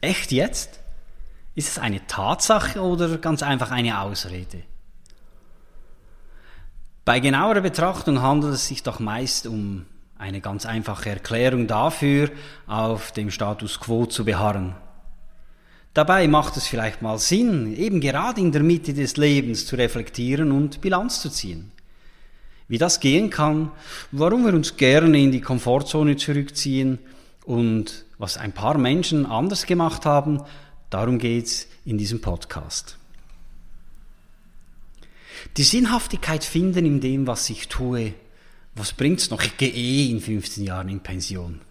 Echt jetzt? Ist es eine Tatsache oder ganz einfach eine Ausrede? Bei genauerer Betrachtung handelt es sich doch meist um eine ganz einfache Erklärung dafür, auf dem Status quo zu beharren. Dabei macht es vielleicht mal Sinn, eben gerade in der Mitte des Lebens zu reflektieren und Bilanz zu ziehen. Wie das gehen kann, warum wir uns gerne in die Komfortzone zurückziehen und was ein paar Menschen anders gemacht haben, darum geht's in diesem Podcast. Die Sinnhaftigkeit finden in dem, was ich tue. Was bringt's noch? Ich gehe eh in 15 Jahren in Pension.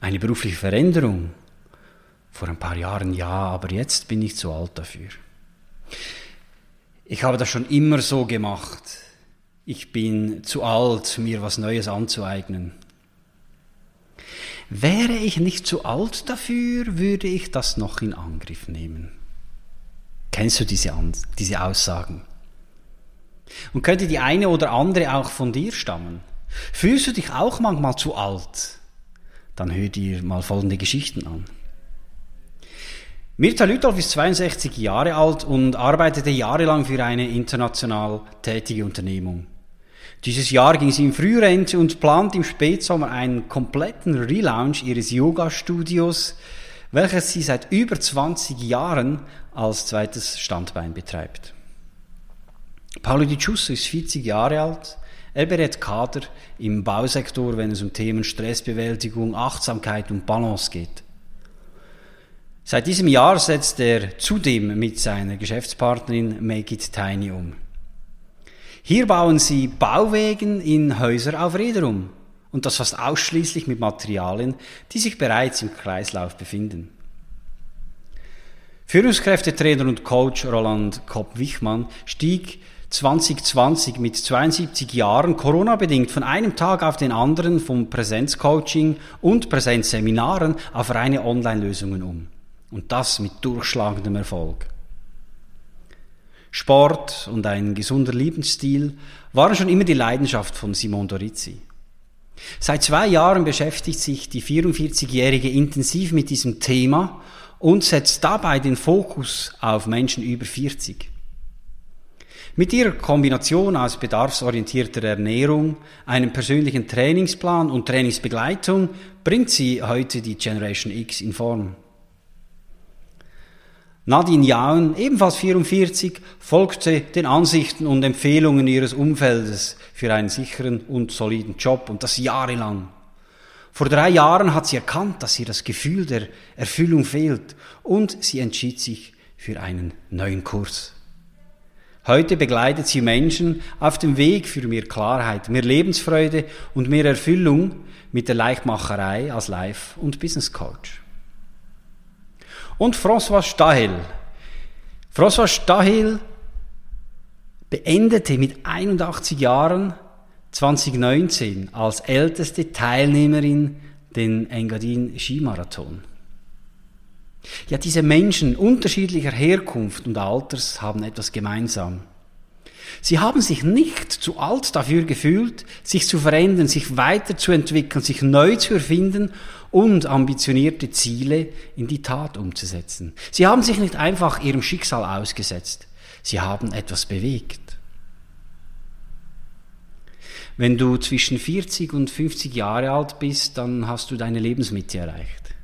Eine berufliche Veränderung. Vor ein paar Jahren ja, aber jetzt bin ich zu alt dafür. Ich habe das schon immer so gemacht. Ich bin zu alt, mir was Neues anzueignen. Wäre ich nicht zu alt dafür, würde ich das noch in Angriff nehmen. Kennst du diese, diese Aussagen? Und könnte die eine oder andere auch von dir stammen? Fühlst du dich auch manchmal zu alt? Dann hör dir mal folgende Geschichten an. Mirta Lütolf ist 62 Jahre alt und arbeitete jahrelang für eine international tätige Unternehmung. Dieses Jahr ging sie in Frührente und plant im Spätsommer einen kompletten Relaunch ihres Yoga-Studios, welches sie seit über 20 Jahren als zweites Standbein betreibt. Paolo Di Giusso ist 40 Jahre alt. Er berät Kader im Bausektor, wenn es um Themen Stressbewältigung, Achtsamkeit und Balance geht. Seit diesem Jahr setzt er zudem mit seiner Geschäftspartnerin Make It Tiny um. Hier bauen sie Bauwegen in Häuser auf Räder um. Und das fast ausschließlich mit Materialien, die sich bereits im Kreislauf befinden. Führungskräftetrainer und Coach Roland Kopp-Wichmann stieg 2020 mit 72 Jahren Corona-bedingt von einem Tag auf den anderen vom Präsenzcoaching und Präsenzseminaren auf reine Online-Lösungen um. Und das mit durchschlagendem Erfolg. Sport und ein gesunder Lebensstil waren schon immer die Leidenschaft von Simon Dorizzi. Seit zwei Jahren beschäftigt sich die 44-Jährige intensiv mit diesem Thema und setzt dabei den Fokus auf Menschen über 40. Mit ihrer Kombination aus bedarfsorientierter Ernährung, einem persönlichen Trainingsplan und Trainingsbegleitung bringt sie heute die Generation X in Form. Nadine Jaun, ebenfalls 44, folgte den Ansichten und Empfehlungen ihres Umfeldes für einen sicheren und soliden Job und das jahrelang. Vor drei Jahren hat sie erkannt, dass ihr das Gefühl der Erfüllung fehlt und sie entschied sich für einen neuen Kurs. Heute begleitet sie Menschen auf dem Weg für mehr Klarheit, mehr Lebensfreude und mehr Erfüllung mit der Leichtmacherei als Life- und Business Coach und François Stahel. François Stahel beendete mit 81 Jahren 2019 als älteste Teilnehmerin den Engadin Skimarathon. Ja, diese Menschen unterschiedlicher Herkunft und Alters haben etwas gemeinsam. Sie haben sich nicht zu alt dafür gefühlt, sich zu verändern, sich weiterzuentwickeln, sich neu zu erfinden und ambitionierte Ziele in die Tat umzusetzen. Sie haben sich nicht einfach ihrem Schicksal ausgesetzt, sie haben etwas bewegt. Wenn du zwischen 40 und 50 Jahre alt bist, dann hast du deine Lebensmitte erreicht.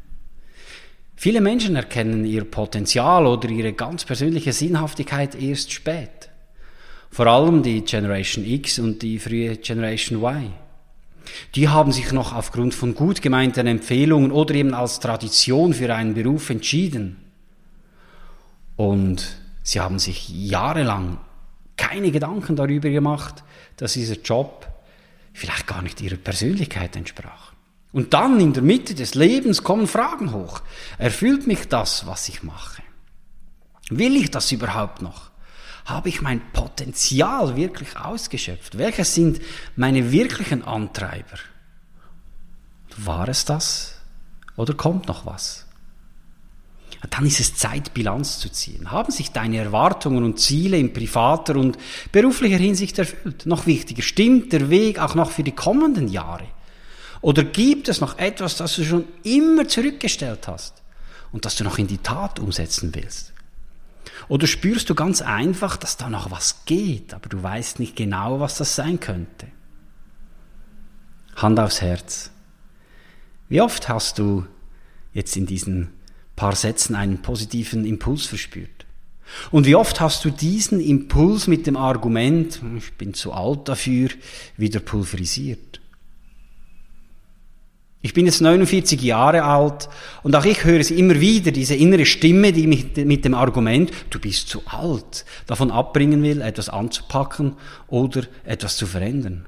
Viele Menschen erkennen ihr Potenzial oder ihre ganz persönliche Sinnhaftigkeit erst spät. Vor allem die Generation X und die frühe Generation Y. Die haben sich noch aufgrund von gut gemeinten Empfehlungen oder eben als Tradition für einen Beruf entschieden. Und sie haben sich jahrelang keine Gedanken darüber gemacht, dass dieser Job vielleicht gar nicht ihrer Persönlichkeit entsprach. Und dann in der Mitte des Lebens kommen Fragen hoch. Erfüllt mich das, was ich mache? Will ich das überhaupt noch? Habe ich mein Potenzial wirklich ausgeschöpft? Welche sind meine wirklichen Antreiber? War es das? Oder kommt noch was? Dann ist es Zeit, Bilanz zu ziehen. Haben sich deine Erwartungen und Ziele in privater und beruflicher Hinsicht erfüllt? Noch wichtiger, stimmt der Weg auch noch für die kommenden Jahre? Oder gibt es noch etwas, das du schon immer zurückgestellt hast und das du noch in die Tat umsetzen willst? Oder spürst du ganz einfach, dass da noch was geht, aber du weißt nicht genau, was das sein könnte? Hand aufs Herz. Wie oft hast du jetzt in diesen paar Sätzen einen positiven Impuls verspürt? Und wie oft hast du diesen Impuls mit dem Argument, ich bin zu alt dafür, wieder pulverisiert? Ich bin jetzt 49 Jahre alt und auch ich höre sie immer wieder, diese innere Stimme, die mich mit dem Argument, du bist zu alt, davon abbringen will, etwas anzupacken oder etwas zu verändern.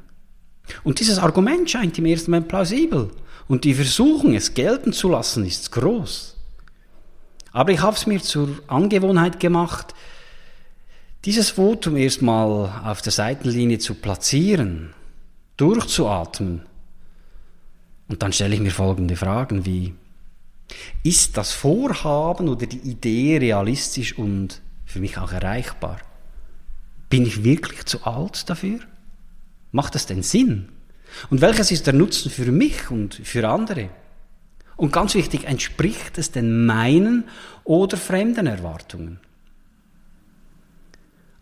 Und dieses Argument scheint im ersten Moment plausibel und die Versuchung, es gelten zu lassen, ist groß. Aber ich habe es mir zur Angewohnheit gemacht, dieses Votum erstmal auf der Seitenlinie zu platzieren, durchzuatmen und dann stelle ich mir folgende Fragen wie, ist das Vorhaben oder die Idee realistisch und für mich auch erreichbar? Bin ich wirklich zu alt dafür? Macht das denn Sinn? Und welches ist der Nutzen für mich und für andere? Und ganz wichtig, entspricht es denn meinen oder fremden Erwartungen?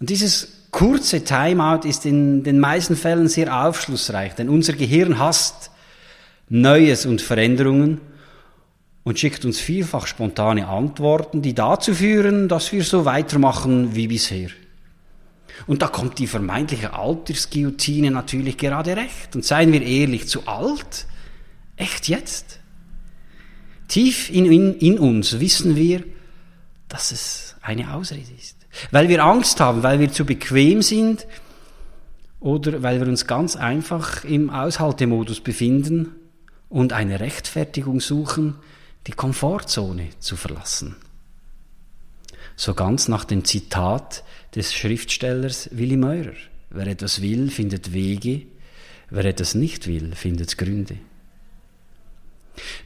Und dieses kurze Timeout ist in den meisten Fällen sehr aufschlussreich, denn unser Gehirn hasst Neues und Veränderungen und schickt uns vielfach spontane Antworten, die dazu führen, dass wir so weitermachen wie bisher. Und da kommt die vermeintliche Altersguillotine natürlich gerade recht. Und seien wir ehrlich, zu alt? Echt jetzt? Tief in, in, in uns wissen wir, dass es eine Ausrede ist. Weil wir Angst haben, weil wir zu bequem sind oder weil wir uns ganz einfach im Aushaltemodus befinden und eine Rechtfertigung suchen, die Komfortzone zu verlassen. So ganz nach dem Zitat des Schriftstellers Willy Meurer. Wer etwas will, findet Wege, wer etwas nicht will, findet Gründe.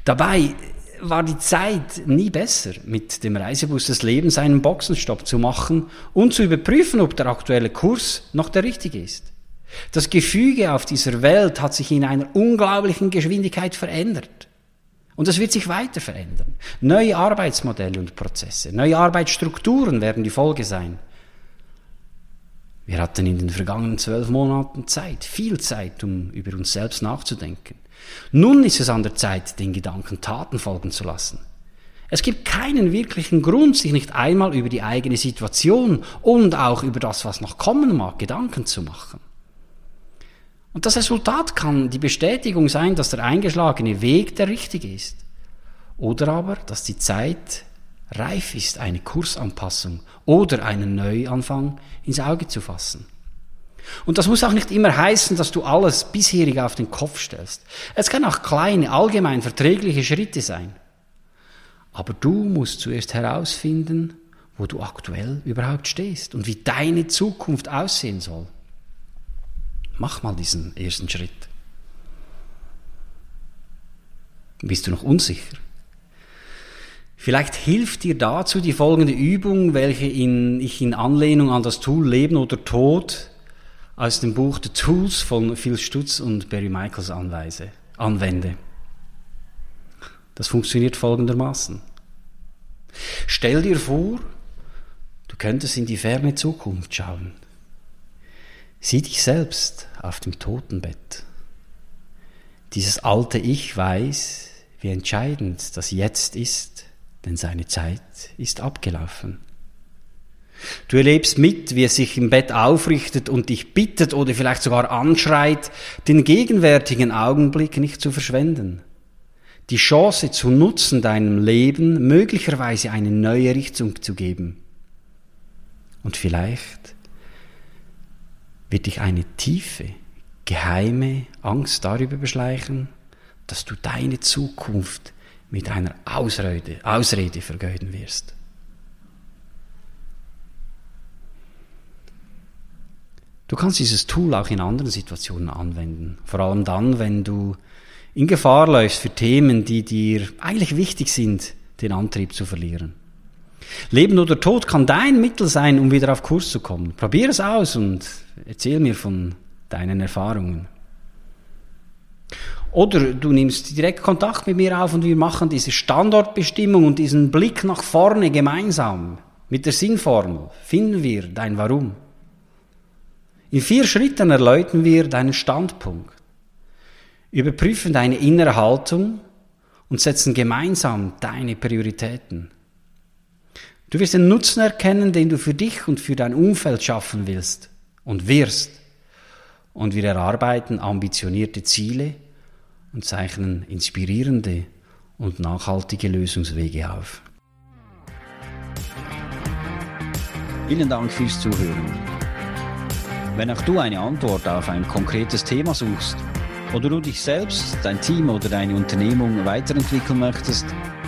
Dabei war die Zeit nie besser, mit dem Reisebus des Lebens einen Boxenstopp zu machen und zu überprüfen, ob der aktuelle Kurs noch der richtige ist. Das Gefüge auf dieser Welt hat sich in einer unglaublichen Geschwindigkeit verändert. Und es wird sich weiter verändern. Neue Arbeitsmodelle und Prozesse, neue Arbeitsstrukturen werden die Folge sein. Wir hatten in den vergangenen zwölf Monaten Zeit, viel Zeit, um über uns selbst nachzudenken. Nun ist es an der Zeit, den Gedanken Taten folgen zu lassen. Es gibt keinen wirklichen Grund, sich nicht einmal über die eigene Situation und auch über das, was noch kommen mag, Gedanken zu machen. Und das Resultat kann die Bestätigung sein, dass der eingeschlagene Weg der richtige ist. Oder aber, dass die Zeit reif ist, eine Kursanpassung oder einen Neuanfang ins Auge zu fassen. Und das muss auch nicht immer heißen, dass du alles bisherige auf den Kopf stellst. Es kann auch kleine, allgemein verträgliche Schritte sein. Aber du musst zuerst herausfinden, wo du aktuell überhaupt stehst und wie deine Zukunft aussehen soll. Mach mal diesen ersten Schritt. Bist du noch unsicher? Vielleicht hilft dir dazu die folgende Übung, welche in, ich in Anlehnung an das Tool Leben oder Tod aus dem Buch The Tools von Phil Stutz und Barry Michaels anweise, anwende. Das funktioniert folgendermaßen. Stell dir vor, du könntest in die ferne Zukunft schauen. Sieh dich selbst auf dem Totenbett. Dieses alte Ich weiß, wie entscheidend das Jetzt ist, denn seine Zeit ist abgelaufen. Du erlebst mit, wie es sich im Bett aufrichtet und dich bittet oder vielleicht sogar anschreit, den gegenwärtigen Augenblick nicht zu verschwenden. Die Chance zu nutzen, deinem Leben möglicherweise eine neue Richtung zu geben. Und vielleicht wird dich eine tiefe, geheime Angst darüber beschleichen, dass du deine Zukunft mit einer Ausrede, Ausrede vergeuden wirst. Du kannst dieses Tool auch in anderen Situationen anwenden. Vor allem dann, wenn du in Gefahr läufst für Themen, die dir eigentlich wichtig sind, den Antrieb zu verlieren. Leben oder Tod kann dein Mittel sein, um wieder auf Kurs zu kommen. Probier es aus und erzähl mir von deinen Erfahrungen. Oder du nimmst direkt Kontakt mit mir auf und wir machen diese Standortbestimmung und diesen Blick nach vorne gemeinsam. Mit der Sinnformel finden wir dein Warum. In vier Schritten erläutern wir deinen Standpunkt, überprüfen deine innere Haltung und setzen gemeinsam deine Prioritäten. Du wirst den Nutzen erkennen, den du für dich und für dein Umfeld schaffen willst und wirst. Und wir erarbeiten ambitionierte Ziele und zeichnen inspirierende und nachhaltige Lösungswege auf. Vielen Dank fürs Zuhören. Wenn auch du eine Antwort auf ein konkretes Thema suchst oder du dich selbst, dein Team oder deine Unternehmung weiterentwickeln möchtest,